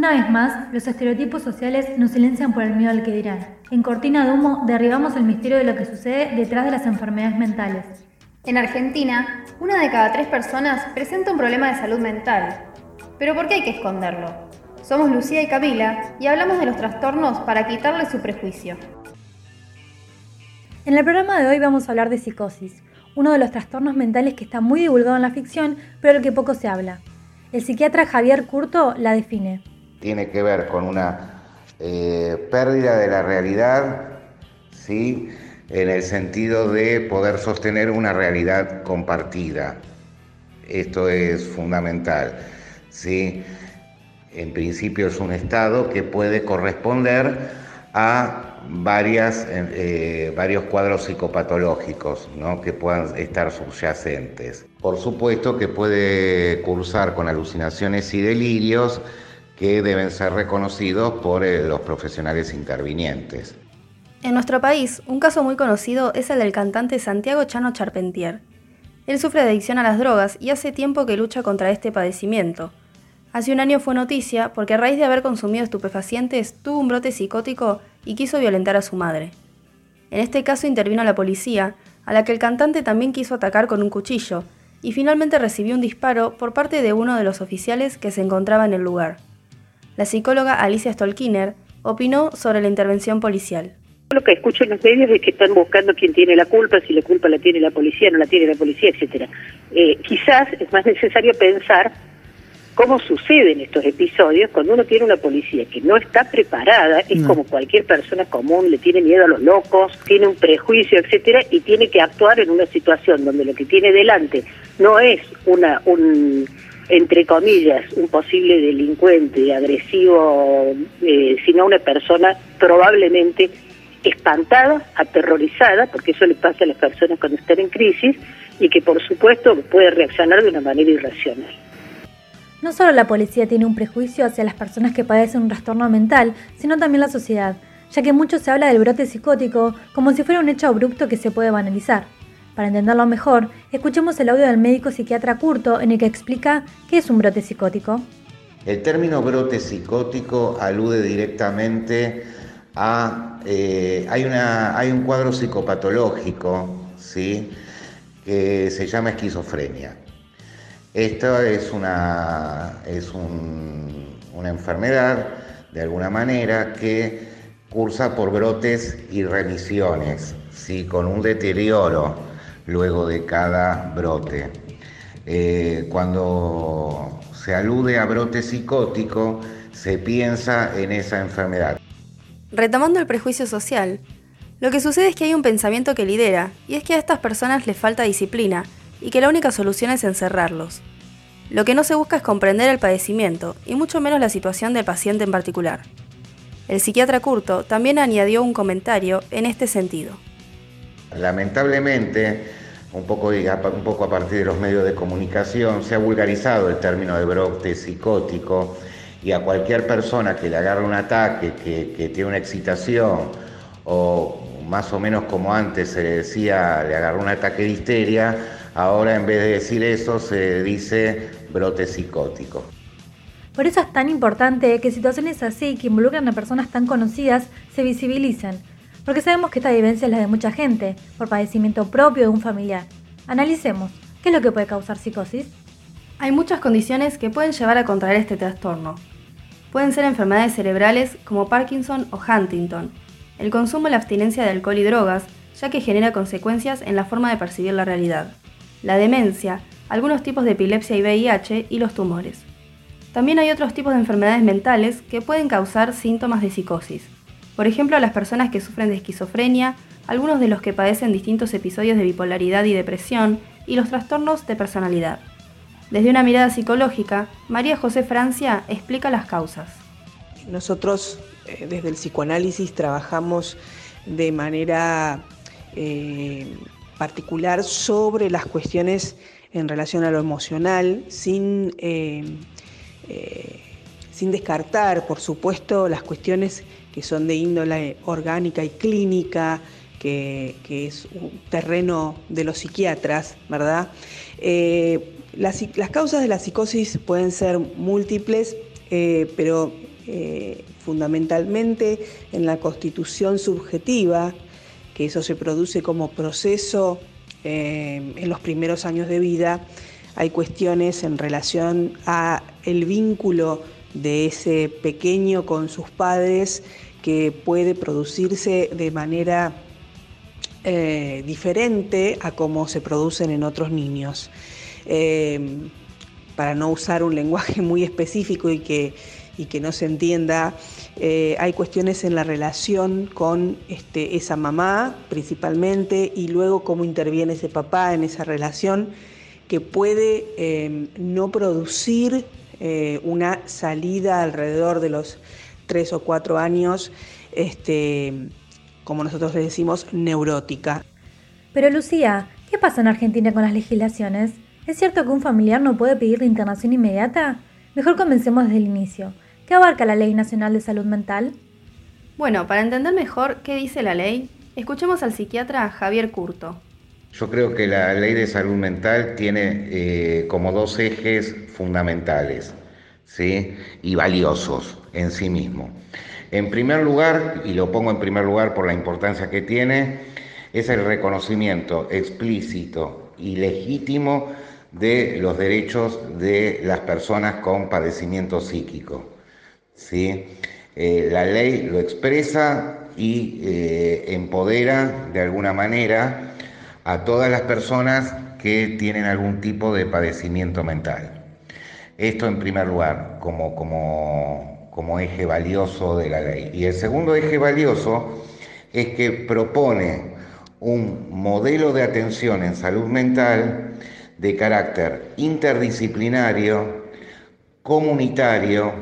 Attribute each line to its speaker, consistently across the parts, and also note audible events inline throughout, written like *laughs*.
Speaker 1: Una vez más, los estereotipos sociales nos silencian por el miedo al que dirán. En Cortina de Humo derribamos el misterio de lo que sucede detrás de las enfermedades mentales.
Speaker 2: En Argentina, una de cada tres personas presenta un problema de salud mental. Pero ¿por qué hay que esconderlo? Somos Lucía y Camila y hablamos de los trastornos para quitarle su prejuicio.
Speaker 1: En el programa de hoy vamos a hablar de psicosis, uno de los trastornos mentales que está muy divulgado en la ficción, pero del que poco se habla. El psiquiatra Javier Curto la define
Speaker 3: tiene que ver con una eh, pérdida de la realidad, ¿sí? en el sentido de poder sostener una realidad compartida. Esto es fundamental. ¿sí? En principio es un estado que puede corresponder a varias, eh, varios cuadros psicopatológicos ¿no? que puedan estar subyacentes. Por supuesto que puede cursar con alucinaciones y delirios, que deben ser reconocidos por eh, los profesionales intervinientes.
Speaker 2: En nuestro país, un caso muy conocido es el del cantante Santiago Chano Charpentier. Él sufre de adicción a las drogas y hace tiempo que lucha contra este padecimiento. Hace un año fue noticia porque a raíz de haber consumido estupefacientes tuvo un brote psicótico y quiso violentar a su madre. En este caso intervino la policía, a la que el cantante también quiso atacar con un cuchillo, y finalmente recibió un disparo por parte de uno de los oficiales que se encontraba en el lugar. La psicóloga Alicia Stolkiner opinó sobre la intervención policial.
Speaker 4: Lo que escucho en los medios es que están buscando quién tiene la culpa, si la culpa la tiene la policía, no la tiene la policía, etcétera. Eh, quizás es más necesario pensar cómo suceden estos episodios cuando uno tiene una policía que no está preparada, es como cualquier persona común, le tiene miedo a los locos, tiene un prejuicio, etcétera, y tiene que actuar en una situación donde lo que tiene delante no es una un entre comillas, un posible delincuente agresivo, eh, sino una persona probablemente espantada, aterrorizada, porque eso le pasa a las personas cuando están en crisis, y que por supuesto puede reaccionar de una manera irracional.
Speaker 1: No solo la policía tiene un prejuicio hacia las personas que padecen un trastorno mental, sino también la sociedad, ya que mucho se habla del brote psicótico como si fuera un hecho abrupto que se puede banalizar. Para entenderlo mejor, escuchemos el audio del médico psiquiatra Curto en el que explica qué es un brote psicótico.
Speaker 3: El término brote psicótico alude directamente a... Eh, hay, una, hay un cuadro psicopatológico, ¿sí? que se llama esquizofrenia. Esto es una, es una enfermedad, de alguna manera, que cursa por brotes y remisiones, ¿sí? con un deterioro luego de cada brote. Eh, cuando se alude a brote psicótico, se piensa en esa enfermedad.
Speaker 2: Retomando el prejuicio social, lo que sucede es que hay un pensamiento que lidera, y es que a estas personas les falta disciplina, y que la única solución es encerrarlos. Lo que no se busca es comprender el padecimiento, y mucho menos la situación del paciente en particular. El psiquiatra Curto también añadió un comentario en este sentido.
Speaker 3: Lamentablemente, un poco, un poco a partir de los medios de comunicación, se ha vulgarizado el término de brote psicótico y a cualquier persona que le agarre un ataque, que, tiene una excitación o más o menos como antes se le decía, le agarró un ataque de histeria, ahora en vez de decir eso se dice brote psicótico.
Speaker 1: Por eso es tan importante que situaciones así, que involucran a personas tan conocidas, se visibilicen porque sabemos que esta vivencia es la de mucha gente, por padecimiento propio de un familiar. Analicemos, ¿qué es lo que puede causar psicosis?
Speaker 2: Hay muchas condiciones que pueden llevar a contraer este trastorno. Pueden ser enfermedades cerebrales como Parkinson o Huntington, el consumo y la abstinencia de alcohol y drogas, ya que genera consecuencias en la forma de percibir la realidad, la demencia, algunos tipos de epilepsia y VIH y los tumores. También hay otros tipos de enfermedades mentales que pueden causar síntomas de psicosis, por ejemplo, las personas que sufren de esquizofrenia, algunos de los que padecen distintos episodios de bipolaridad y depresión, y los trastornos de personalidad. Desde una mirada psicológica, María José Francia explica las causas.
Speaker 5: Nosotros eh, desde el psicoanálisis trabajamos de manera eh, particular sobre las cuestiones en relación a lo emocional, sin, eh, sin descartar, por supuesto, las cuestiones que son de índole orgánica y clínica, que, es un terreno de los psiquiatras, ¿verdad? Eh, las, causas de la psicosis pueden ser múltiples, eh, pero eh, fundamentalmente en la constitución subjetiva, que eso se produce como proceso en los primeros años de vida, hay cuestiones en relación a el vínculo de ese pequeño con sus padres que puede producirse de manera eh, diferente a como se producen en otros niños. Eh, para no usar un lenguaje *laughs* muy específico y que, que no se entienda, eh, hay cuestiones en la relación con este, esa mamá principalmente y luego cómo interviene ese papá en esa relación que puede no producir una salida alrededor de los tres o cuatro años este, como nosotros le decimos, neurótica.
Speaker 1: Pero Lucía, ¿qué pasa en Argentina con las legislaciones? ¿Es cierto que un familiar no puede pedir la internación inmediata? Mejor comencemos desde el inicio. ¿Qué abarca la Ley Nacional de Salud Mental?
Speaker 2: Bueno, para entender mejor qué dice la ley, escuchemos al psiquiatra Javier Curto.
Speaker 3: Yo creo que la ley de salud mental tiene eh, como dos ejes fundamentales ¿sí? y valiosos en sí mismo. En primer lugar, y lo pongo en primer lugar por la importancia que tiene, es el reconocimiento explícito y legítimo de los derechos de las personas con padecimiento psíquico. ¿sí? Eh, la ley lo expresa y eh, empodera de alguna manera a todas las personas que tienen algún tipo de padecimiento mental. Esto en primer lugar, como, como como eje valioso de la ley. Y el segundo eje valioso es que propone un modelo de atención en salud mental de carácter interdisciplinario, comunitario,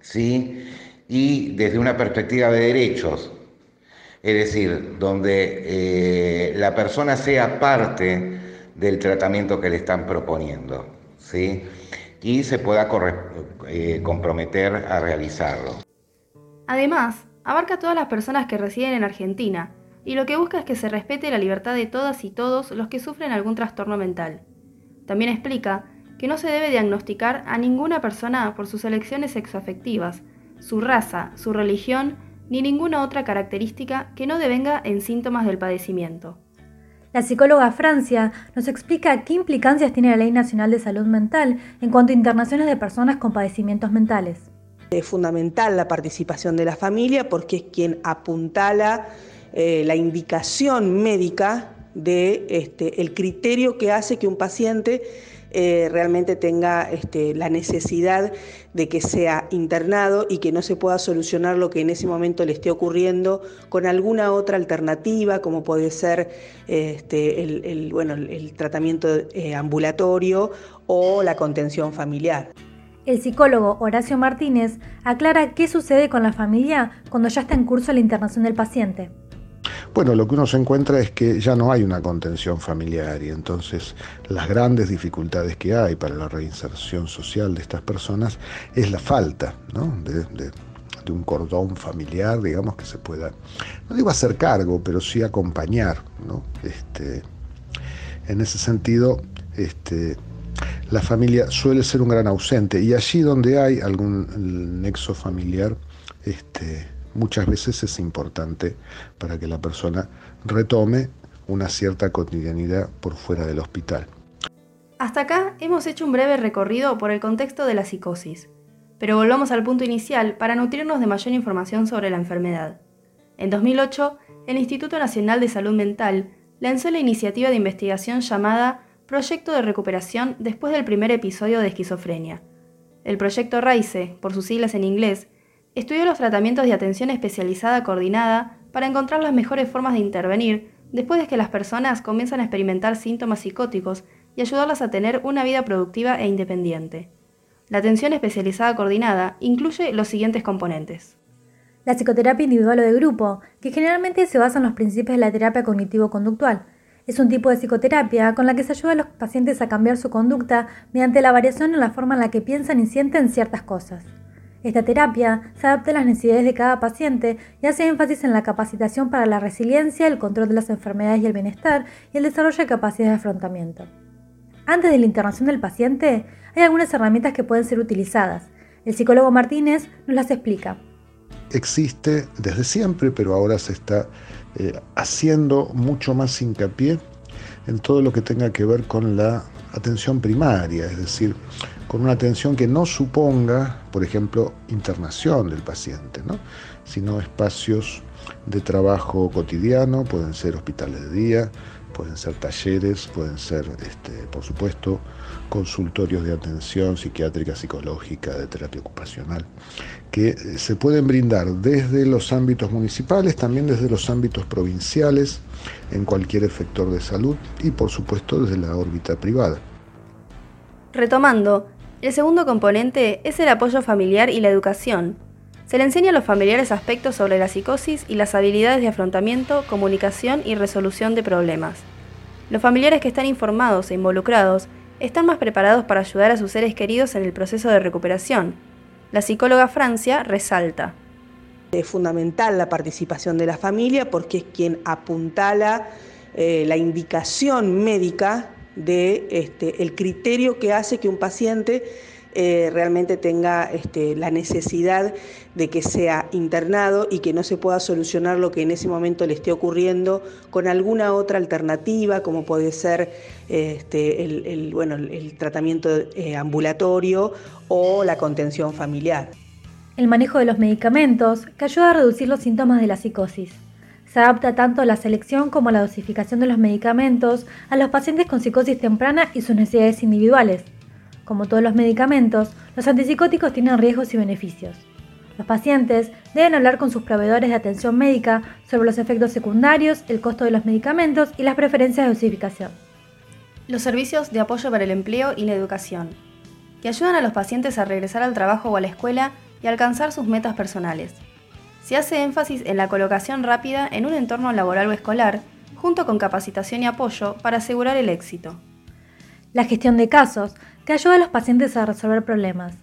Speaker 3: ¿sí? y desde una perspectiva de derechos, es decir, donde eh, la persona sea parte del tratamiento que le están proponiendo. ¿sí? y se pueda eh, comprometer a realizarlo.
Speaker 2: Además, abarca a todas las personas que residen en Argentina y lo que busca es que se respete la libertad de todas y todos los que sufren algún trastorno mental. También explica que no se debe diagnosticar a ninguna persona por sus elecciones sexoafectivas, su raza, su religión, ni ninguna otra característica que no devenga en síntomas del padecimiento.
Speaker 1: La psicóloga Francia nos explica qué implicancias tiene la Ley Nacional de Salud Mental en cuanto a internaciones de personas con padecimientos mentales.
Speaker 5: Es fundamental la participación de la familia porque es quien apuntala eh, la indicación médica de este, criterio que hace que un paciente eh, realmente tenga este, la necesidad de que sea internado y que no se pueda solucionar lo que en ese momento le esté ocurriendo con alguna otra alternativa, como puede ser este, el, bueno, el tratamiento eh, ambulatorio o la contención familiar.
Speaker 1: El psicólogo Horacio Martínez aclara qué sucede con la familia cuando ya está en curso la internación del paciente.
Speaker 6: Bueno, lo que uno se encuentra es que ya no hay una contención familiar y entonces las grandes dificultades que hay para la reinserción social de estas personas es la falta de, un cordón familiar, digamos, que se pueda, no digo hacer cargo, pero sí acompañar. Este, en ese sentido, este, la familia suele ser un gran ausente y allí donde hay algún nexo familiar, este, muchas veces es importante para que la persona retome una cierta cotidianidad por fuera del hospital.
Speaker 2: Hasta acá hemos hecho un breve recorrido por el contexto de la psicosis, pero volvamos al punto inicial para nutrirnos de mayor información sobre la enfermedad. En 2008, el Instituto Nacional de Salud Mental lanzó la iniciativa de investigación llamada Proyecto de Recuperación después del primer episodio de esquizofrenia. El proyecto RAICE, por sus siglas en inglés, Estudió los tratamientos de atención especializada coordinada para encontrar las mejores formas de intervenir después de que las personas comienzan a experimentar síntomas psicóticos y ayudarlas a tener una vida productiva e independiente. La atención especializada coordinada incluye los siguientes componentes.
Speaker 1: La psicoterapia individual o de grupo, que generalmente se basa en los principios de la terapia cognitivo-conductual. Es un tipo de psicoterapia con la que se ayuda a los pacientes a cambiar su conducta mediante la variación en la forma en la que piensan y sienten ciertas cosas. Esta terapia se adapta a las necesidades de cada paciente y hace énfasis en la capacitación para la resiliencia, el control de las enfermedades y el bienestar y el desarrollo de capacidades de afrontamiento. Antes de la internación del paciente, hay algunas herramientas que pueden ser utilizadas. El psicólogo Martínez nos las explica.
Speaker 6: Existe desde siempre, pero ahora se está eh, haciendo mucho más hincapié en todo lo que tenga que ver con la atención primaria, es decir, con una atención que no suponga, por ejemplo, internación del paciente, ¿no? sino espacios de trabajo cotidiano, pueden ser hospitales de día, pueden ser talleres, pueden ser, este, por supuesto, consultorios de atención psiquiátrica, psicológica, de terapia ocupacional, que eh, se pueden brindar desde los ámbitos municipales, también desde los ámbitos provinciales, en cualquier efector de salud y, por supuesto, desde la órbita privada.
Speaker 2: Retomando, el segundo componente es el apoyo familiar y la educación, se le enseña a los familiares aspectos sobre la psicosis y las habilidades de afrontamiento, comunicación y resolución de problemas. Los familiares que están informados e involucrados están más preparados para ayudar a sus seres queridos en el proceso de recuperación. La psicóloga Francia resalta.
Speaker 5: Es fundamental la participación de la familia porque es quien apuntala eh, la indicación médica de este, el criterio que hace que un paciente eh, realmente tenga este, la necesidad de que sea internado y que no se pueda solucionar lo que en ese momento le esté ocurriendo con alguna otra alternativa, como puede ser este, el, bueno, el tratamiento eh, ambulatorio o la contención familiar.
Speaker 1: El manejo de los medicamentos que ayuda a reducir los síntomas de la psicosis. Se adapta tanto la selección como la dosificación de los medicamentos a los pacientes con psicosis temprana y sus necesidades individuales. Como todos los medicamentos, los antipsicóticos tienen riesgos y beneficios. Los pacientes deben hablar con sus proveedores de atención médica sobre los efectos secundarios, el costo de los medicamentos y las preferencias de dosificación.
Speaker 2: Los servicios de apoyo para el empleo y la educación, que ayudan a los pacientes a regresar al trabajo o a la escuela y alcanzar sus metas personales. Se hace énfasis en la colocación rápida en un entorno laboral o escolar, junto con capacitación y apoyo para asegurar el éxito.
Speaker 1: La gestión de casos que ayuda a los pacientes a resolver problemas.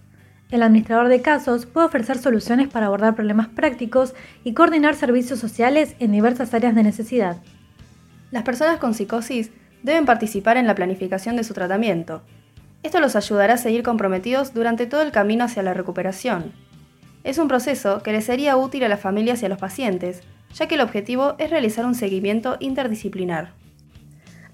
Speaker 1: El administrador de casos puede ofrecer soluciones para abordar problemas prácticos y coordinar servicios sociales en diversas áreas de necesidad.
Speaker 2: Las personas con psicosis deben participar en la planificación de su tratamiento. Esto los ayudará a seguir comprometidos durante todo el camino hacia la recuperación. Es un proceso que les sería útil a las familias y a los pacientes, ya que el objetivo es realizar un seguimiento interdisciplinar.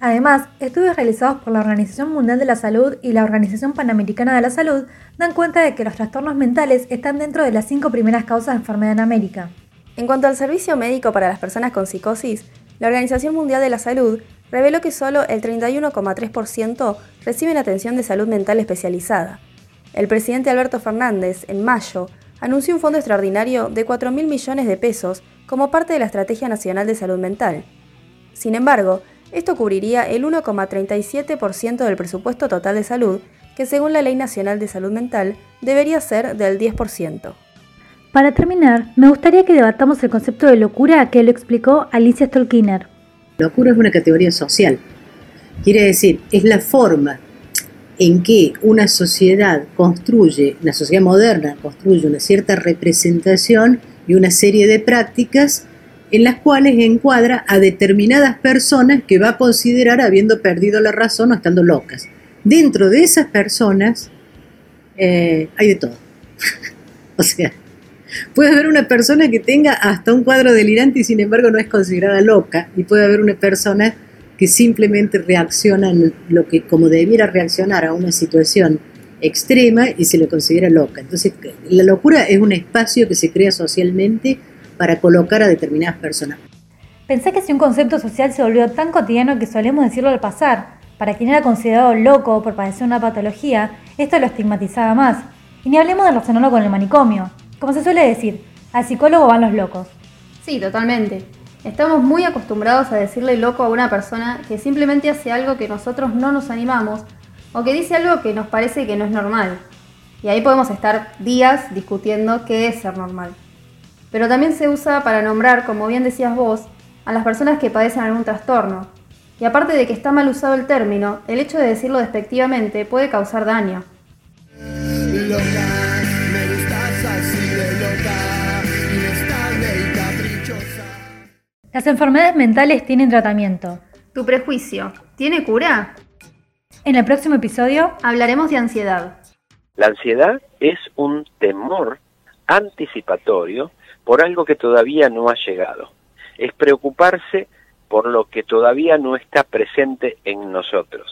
Speaker 1: Además, estudios realizados por la Organización Mundial de la Salud y la Organización Panamericana de la Salud dan cuenta de que los trastornos mentales están dentro de las cinco primeras causas de enfermedad en América.
Speaker 2: En cuanto al servicio médico para las personas con psicosis, la Organización Mundial de la Salud reveló que solo el 31,3% reciben atención de salud mental especializada. El presidente Alberto Fernández, en mayo, anunció un fondo extraordinario de 4.000 millones de pesos como parte de la Estrategia Nacional de Salud Mental. Sin embargo, esto cubriría el 1,37% del presupuesto total de salud, que según la Ley Nacional de Salud Mental debería ser del 10%.
Speaker 1: Para terminar, me gustaría que debatamos el concepto de locura que lo explicó Alicia Stolkiner.
Speaker 7: Locura es una categoría social. Quiere decir, es la forma en que una sociedad construye, una sociedad moderna construye una cierta representación y una serie de prácticas en las cuales encuadra a determinadas personas que va a considerar habiendo perdido la razón o estando locas. Dentro de esas personas eh, hay de todo. *laughs* o sea, puede haber una persona que tenga hasta un cuadro delirante y sin embargo no es considerada loca, y puede haber una persona que simplemente reacciona en lo que como debiera reaccionar a una situación extrema y se lo considera loca. Entonces, la locura es un espacio que se crea socialmente para colocar a determinadas personas.
Speaker 1: Pensé que si un concepto social se volvió tan cotidiano que solemos decirlo al pasar, para quien era considerado loco por padecer una patología, esto lo estigmatizaba más. Y ni hablemos de relacionarlo con el manicomio. Como se suele decir, al psicólogo van los locos.
Speaker 2: Sí, totalmente. Estamos muy acostumbrados a decirle loco a una persona que simplemente hace algo que nosotros no nos animamos o que dice algo que nos parece que no es normal. Y ahí podemos estar días discutiendo qué es ser normal pero también se usa para nombrar, como bien decías vos, a las personas que padecen algún trastorno. Y aparte de que está mal usado el término, el hecho de decirlo despectivamente puede causar daño.
Speaker 1: Las enfermedades mentales tienen tratamiento.
Speaker 2: ¿Tu prejuicio tiene cura?
Speaker 1: En el próximo episodio
Speaker 2: hablaremos de ansiedad.
Speaker 8: La ansiedad es un temor anticipatorio por algo que todavía no ha llegado. Es preocuparse por lo que todavía no está presente en nosotros.